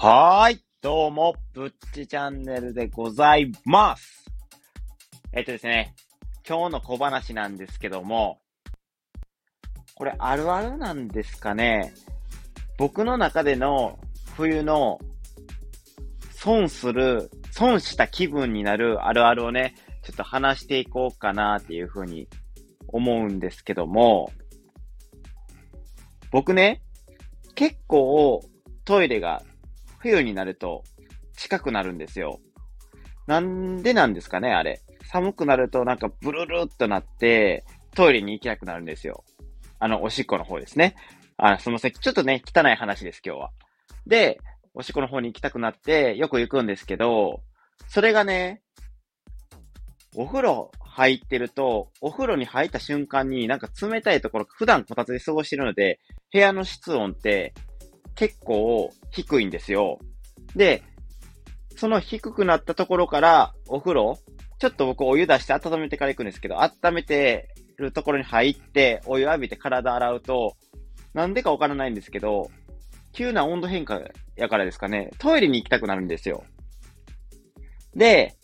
はーい。どうも、ぶっちチャンネルでございます。えっとですね、今日の小話なんですけども、これあるあるなんですかね。僕の中での冬の損する、損した気分になるあるあるをね、ちょっと話していこうかなっていうふうに思うんですけども、僕ね、結構トイレが冬になると近くなるんですよ。なんでなんですかね、あれ。寒くなるとなんかブルルっとなって、トイレに行きたくなるんですよ。あの、おしっこの方ですね。あ、その先、ちょっとね、汚い話です、今日は。で、おしっこの方に行きたくなって、よく行くんですけど、それがね、お風呂入ってると、お風呂に入った瞬間になんか冷たいところ、普段こたつで過ごしてるので、部屋の室温って結構低いんですよ。で、その低くなったところからお風呂、ちょっと僕お湯出して温めてから行くんですけど、温めてるところに入って、お湯浴びて体洗うと、なんでかわからないんですけど、急な温度変化やからですかね、トイレに行きたくなるんですよ。で、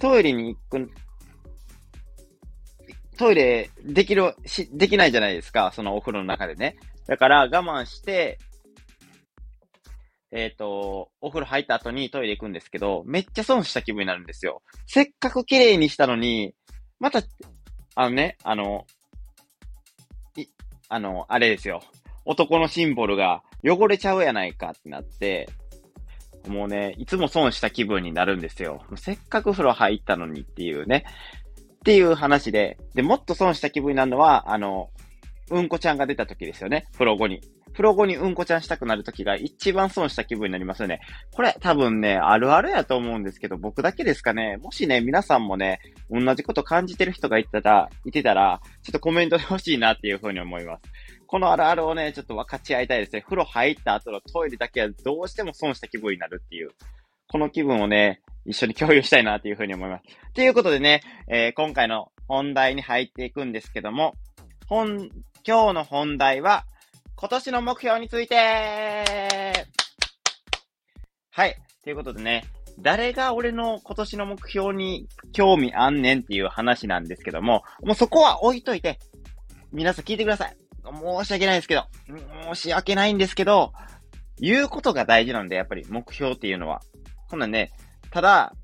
トイレに行く、トイレできる、し、できないじゃないですか、そのお風呂の中でね。だから我慢して、えっ、と、お風呂入った後にトイレ行くんですけど、めっちゃ損した気分になるんですよ。せっかく綺麗にしたのに、また、あのね、あの、い、あの、あれですよ。男のシンボルが汚れちゃうやないかってなって、もうね、いつも損した気分になるんですよ。せっかく風呂入ったのにっていうね。っていう話で、で、もっと損した気分になるのは、あの、うんこちゃんが出た時ですよね。風呂後に。風呂後にうんこちゃんしたくなる時が一番損した気分になりますよね。これ多分ね、あるあるやと思うんですけど、僕だけですかね。もしね、皆さんもね、同じこと感じてる人がいたら、いてたら、ちょっとコメントで欲しいなっていうふうに思います。このあるあるをね、ちょっと分かち合いたいですね。風呂入った後のトイレだけはどうしても損した気分になるっていう。この気分をね、一緒に共有したいなっていうふうに思います。ということでね、えー今回の本題に入っていくんですけども、本、今日の本題は、今年の目標についてはい。ということでね、誰が俺の今年の目標に興味あんねんっていう話なんですけども、もうそこは置いといて、皆さん聞いてください。申し訳ないですけど、申し訳ないんですけど、言うことが大事なんで、やっぱり目標っていうのは。こんなんね、ただ、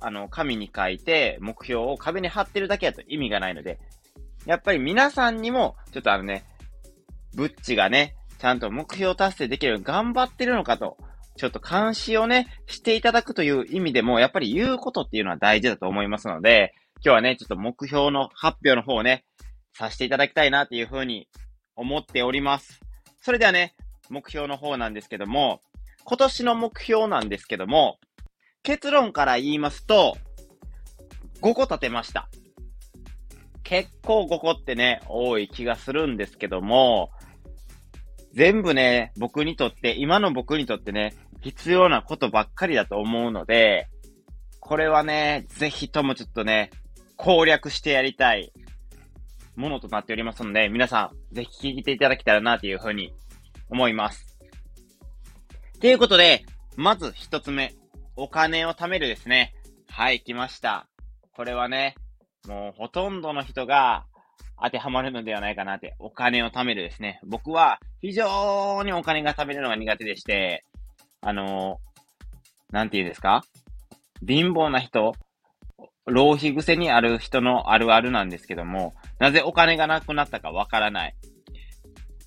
あの、紙に書いて目標を壁に貼ってるだけだと意味がないので、やっぱり皆さんにも、ちょっとあのね、ブッチがね、ちゃんと目標達成できるように頑張ってるのかと、ちょっと監視をね、していただくという意味でも、やっぱり言うことっていうのは大事だと思いますので、今日はね、ちょっと目標の発表の方をね、させていただきたいなっていうふうに思っております。それではね、目標の方なんですけども、今年の目標なんですけども、結論から言いますと、5個立てました。結構5個ってね、多い気がするんですけども、全部ね、僕にとって、今の僕にとってね、必要なことばっかりだと思うので、これはね、ぜひともちょっとね、攻略してやりたいものとなっておりますので、皆さん、ぜひ聞いていただけたらなというふうに思います。ということで、まず一つ目、お金を貯めるですね。はい、来ました。これはね、もうほとんどの人が当てはまるのではないかなって、お金を貯めるですね。僕は非常にお金が貯めるのが苦手でして、あのーなんて言うんですか？貧乏な人、浪費癖にある人のあるあるなんですけども、なぜお金がなくなったかわからない。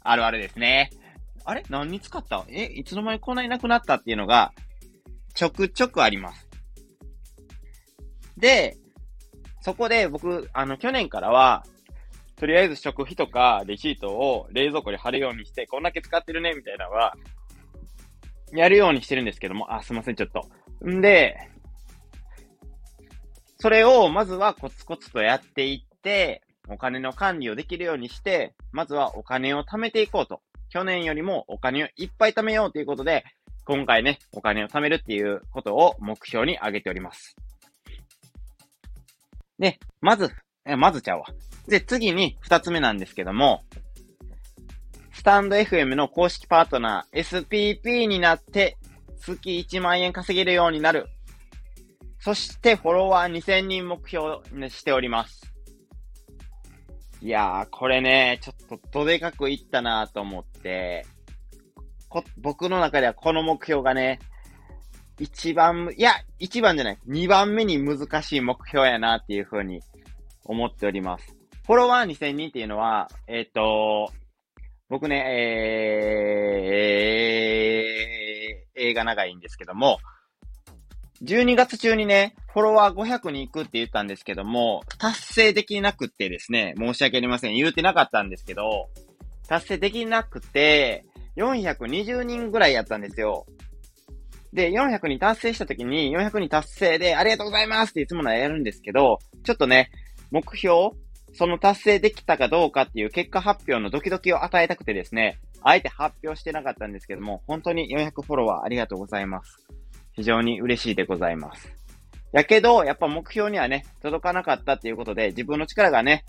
あるあるですね。あれ？何に使った？え？いつの間にこんなになくなったっていうのが、ちょくちょくあります。で、そこで僕、あの、去年からは、とりあえず食費とかレシートを冷蔵庫に貼るようにして、こんだけ使ってるね、みたいなのは、やるようにしてるんですけども、あ、すいません、ちょっと。んで、それをまずはコツコツとやっていって、お金の管理をできるようにして、まずはお金を貯めていこうと。去年よりもお金をいっぱい貯めようということで、今回ね、お金を貯めるっていうことを目標に挙げております。で、まず、えまずちゃうわ。で、次に二つ目なんですけども、スタンド FM の公式パートナー SPP になって月1万円稼げるようになる。そしてフォロワー2000人目標にしております。いやー、これね、ちょっとどでかくいったなと思って、こ僕の中ではこの目標がね、一番、いや、一番じゃない、二番目に難しい目標やなっていうふうに思っております。フォロワー2000人っていうのは、えっ、ー、と、僕ね、えー、映画長いんですけども、12月中にね、フォロワー500に行くって言ったんですけども、達成できなくてですね、申し訳ありません。言うてなかったんですけど、達成できなくて、420人ぐらいやったんですよ。で、400に達成した時に、400に達成で、ありがとうございますっていつものはやるんですけど、ちょっとね、目標、その達成できたかどうかっていう結果発表のドキドキを与えたくてですね、あえて発表してなかったんですけども、本当に400フォロワーありがとうございます。非常に嬉しいでございます。やけど、やっぱ目標にはね、届かなかったっていうことで、自分の力がね、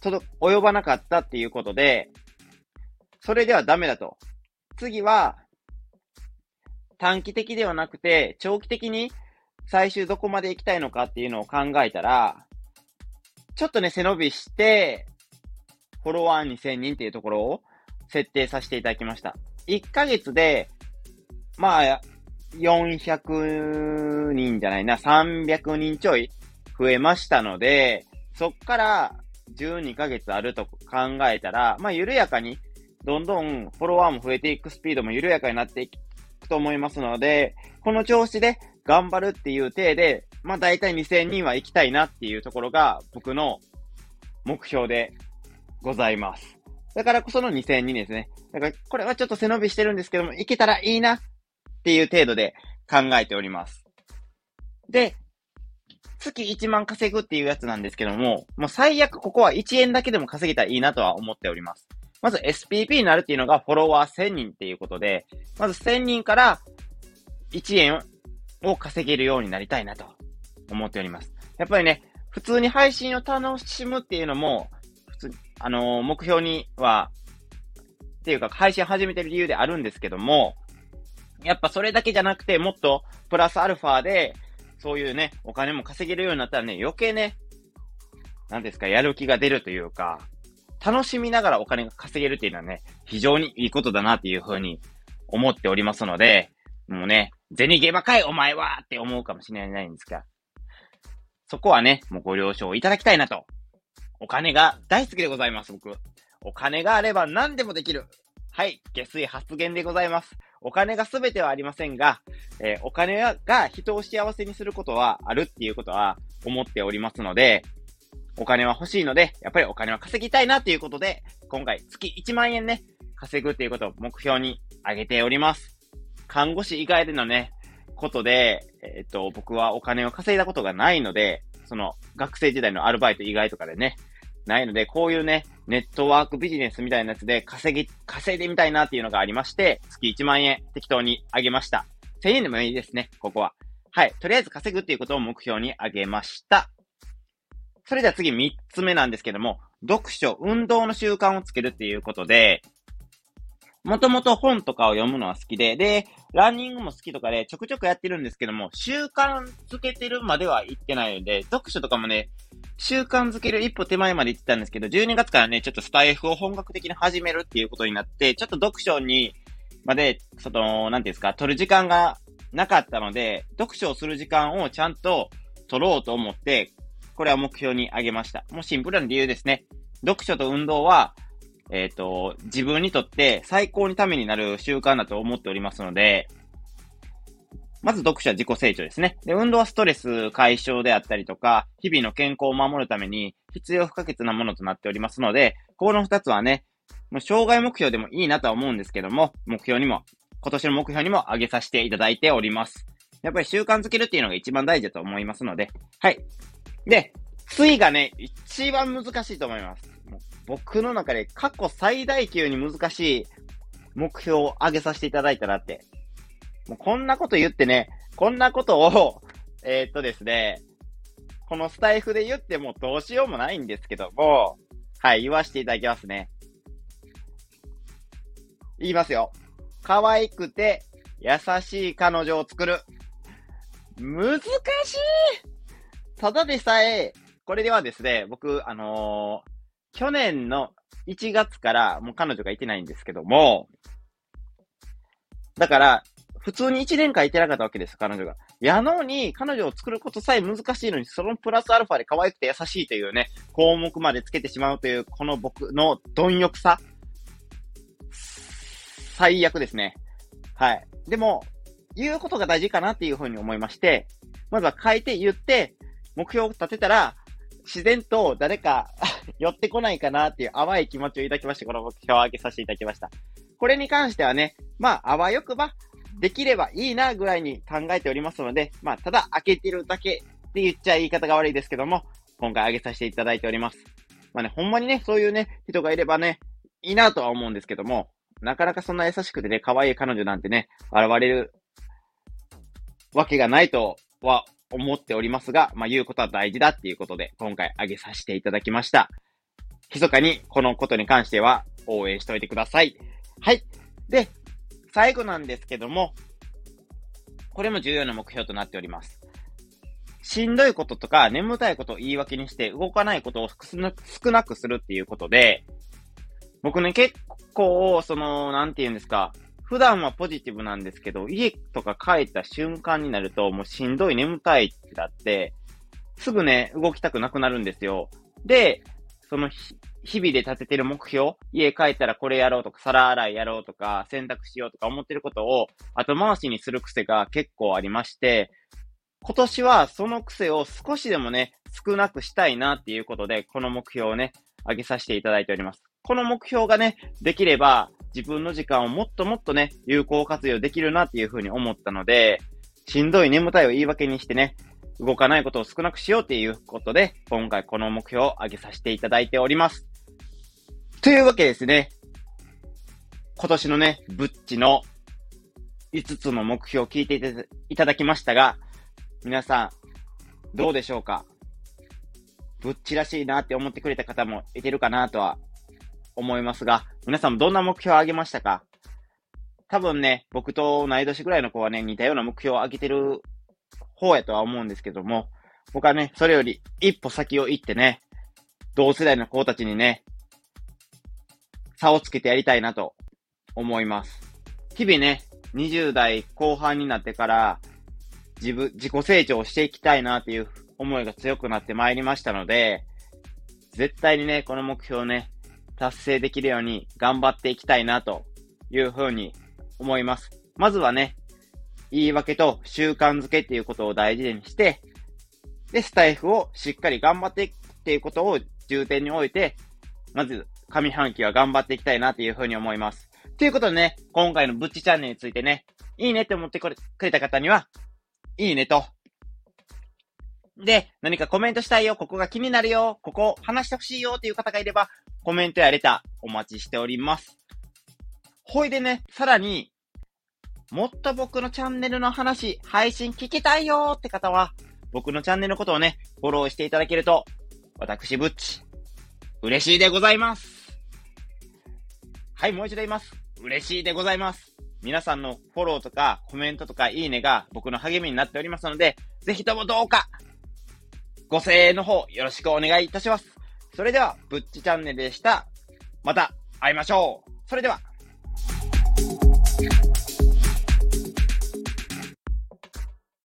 届、及ばなかったっていうことで、それではダメだと。次は、短期的ではなくて、長期的に最終どこまで行きたいのかっていうのを考えたら、ちょっとね、背伸びして、フォロワー2000人っていうところを設定させていただきました。1ヶ月で、まあ、400人じゃないな、300人ちょい増えましたので、そっから12ヶ月あると考えたら、まあ、緩やかに、どんどんフォロワーも増えていくスピードも緩やかになっていくと思いますので、この調子で頑張るっていう体で、まあ大体2000人は行きたいなっていうところが僕の目標でございます。だからこその2000人ですね。だからこれはちょっと背伸びしてるんですけども、行けたらいいなっていう程度で考えております。で、月1万稼ぐっていうやつなんですけども、もう最悪ここは1円だけでも稼げたらいいなとは思っております。まず SPP になるっていうのがフォロワー1000人っていうことで、まず1000人から1円を稼げるようになりたいなと思っております。やっぱりね、普通に配信を楽しむっていうのも、普通、あのー、目標には、っていうか配信始めてる理由であるんですけども、やっぱそれだけじゃなくて、もっとプラスアルファで、そういうね、お金も稼げるようになったらね、余計ね、なんですか、やる気が出るというか、楽しみながらお金が稼げるっていうのはね、非常にいいことだなっていうふうに思っておりますので、もうね、銭ゲバかいお前はって思うかもしれないんですが、そこはね、もうご了承いただきたいなと。お金が大好きでございます、僕。お金があれば何でもできる。はい、下水発言でございます。お金が全てはありませんが、えー、お金が人を幸せにすることはあるっていうことは思っておりますので、お金は欲しいので、やっぱりお金は稼ぎたいなということで、今回月1万円ね、稼ぐっていうことを目標に挙げております。看護師以外でのね、ことで、えっ、と、僕はお金を稼いだことがないので、その学生時代のアルバイト以外とかでね、ないので、こういうね、ネットワークビジネスみたいなやつで稼ぎ、稼いでみたいなっていうのがありまして、月1万円適当にあげました。1000円でもいいですね、ここは。はい。とりあえず稼ぐっていうことを目標にあげました。それでは次3つ目なんですけども、読書、運動の習慣をつけるっていうことで、もともと本とかを読むのは好きで、で、ランニングも好きとかでちょくちょくやってるんですけども、習慣づけてるまでは行ってないので、読書とかもね、習慣づける一歩手前まで行ってたんですけど、12月からね、ちょっとスタイフを本格的に始めるっていうことになって、ちょっと読書に、まで、その、なんていうんですか、取る時間がなかったので、読書をする時間をちゃんと取ろうと思って、これは目標に挙げました。もうシンプルな理由ですね。読書と運動は、えっ、ー、と、自分にとって最高にためになる習慣だと思っておりますので、まず読書は自己成長ですね。で、運動はストレス解消であったりとか、日々の健康を守るために必要不可欠なものとなっておりますので、この二つはね、もう障害目標でもいいなとは思うんですけども、目標にも、今年の目標にも上げさせていただいております。やっぱり習慣づけるっていうのが一番大事だと思いますので、はい。で、次がね、一番難しいと思います。僕の中で過去最大級に難しい目標を上げさせていただいたなってもうこんなこと言ってね、こんなことを、えー、っとですね、このスタイフで言ってもどうしようもないんですけども、はい、言わせていただきますね。言いますよ。可愛くて、優しい彼女を作る。難しいただでさえ、これではですね、僕、あの、去年の1月からもう彼女がいてないんですけども、だから、普通に1年間いてなかったわけです、彼女が。やのに、彼女を作ることさえ難しいのに、そのプラスアルファで可愛くて優しいというね、項目までつけてしまうという、この僕の貪欲さ。最悪ですね。はい。でも、言うことが大事かなっていうふうに思いまして、まずは書いて言って、目標を立てたら、自然と誰か寄ってこないかなっていう淡い気持ちを抱きまして、この目標を上げさせていただきました。これに関してはね、まあ、あわよくば、できればいいなぐらいに考えておりますので、まあ、ただ開けてるだけって言っちゃ言い方が悪いですけども、今回上げさせていただいております。まあね、ほんまにね、そういうね、人がいればね、いいなとは思うんですけども、なかなかそんな優しくてね、可愛い彼女なんてね、現れるわけがないとは思っておりますが、まあ言うことは大事だっていうことで、今回上げさせていただきました。密かにこのことに関しては応援しておいてください。はい。で、最後なんですけども、これも重要な目標となっております。しんどいこととか眠たいことを言い訳にして動かないことを少なくするっていうことで、僕ね、結構、その、なんて言うんですか、普段はポジティブなんですけど、家とか帰った瞬間になると、もうしんどい眠たいってなって、すぐね、動きたくなくなるんですよ。で、その日々で立ててる目標、家帰ったらこれやろうとか、皿洗いやろうとか、洗濯しようとか思ってることを後回しにする癖が結構ありまして、今年はその癖を少しでもね、少なくしたいなっていうことで、この目標をね、上げさせていただいております。この目標がね、できれば、自分の時間をもっともっとね、有効活用できるなっていうふうに思ったので、しんどい眠たいを言い訳にしてね、動かないことを少なくしようっていうことで、今回この目標を上げさせていただいております。というわけですね。今年のね、ブッチの5つの目標を聞いていただきましたが、皆さん、どうでしょうか？ブッチらしいなって思ってくれた方もいてるかなとは思いますが、皆さんもどんな目標を上げましたか？多分ね、僕と同い年ぐらいの子はね、似たような目標を上げてる方やとは思うんですけども、僕はね、それより一歩先を行ってね、同世代の子たちにね、差をつけてやりたいなと思います。日々ね、20代後半になってから、自分、自己成長をしていきたいなっていう思いが強くなってまいりましたので、絶対にね、この目標をね、達成できるように頑張っていきたいなというふうに思います。まずはね、言い訳と習慣づけっていうことを大事にして、で、スタイフをしっかり頑張っていくっていうことを重点に置いて、まず上半期は頑張っていきたいなというふうに思います。ということでね、今回のブッチチャンネルについてね、いいねって思ってくれた方には、いいねと。で、何かコメントしたいよ、ここが気になるよ、ここ話してほしいよっていう方がいれば、コメントやレターお待ちしております。ほいでね、さらに、もっと僕のチャンネルの話、配信聞きたいよーって方は、僕のチャンネルのことをね、フォローしていただけると、私、ブッチ、嬉しいでございます。はい、もう一度言います。嬉しいでございます。皆さんのフォローとかコメントとかいいねが僕の励みになっておりますので、ぜひともどうか、ご声援の方よろしくお願いいたします。それでは、ぶっちチャンネルでした。また会いましょう。それでは。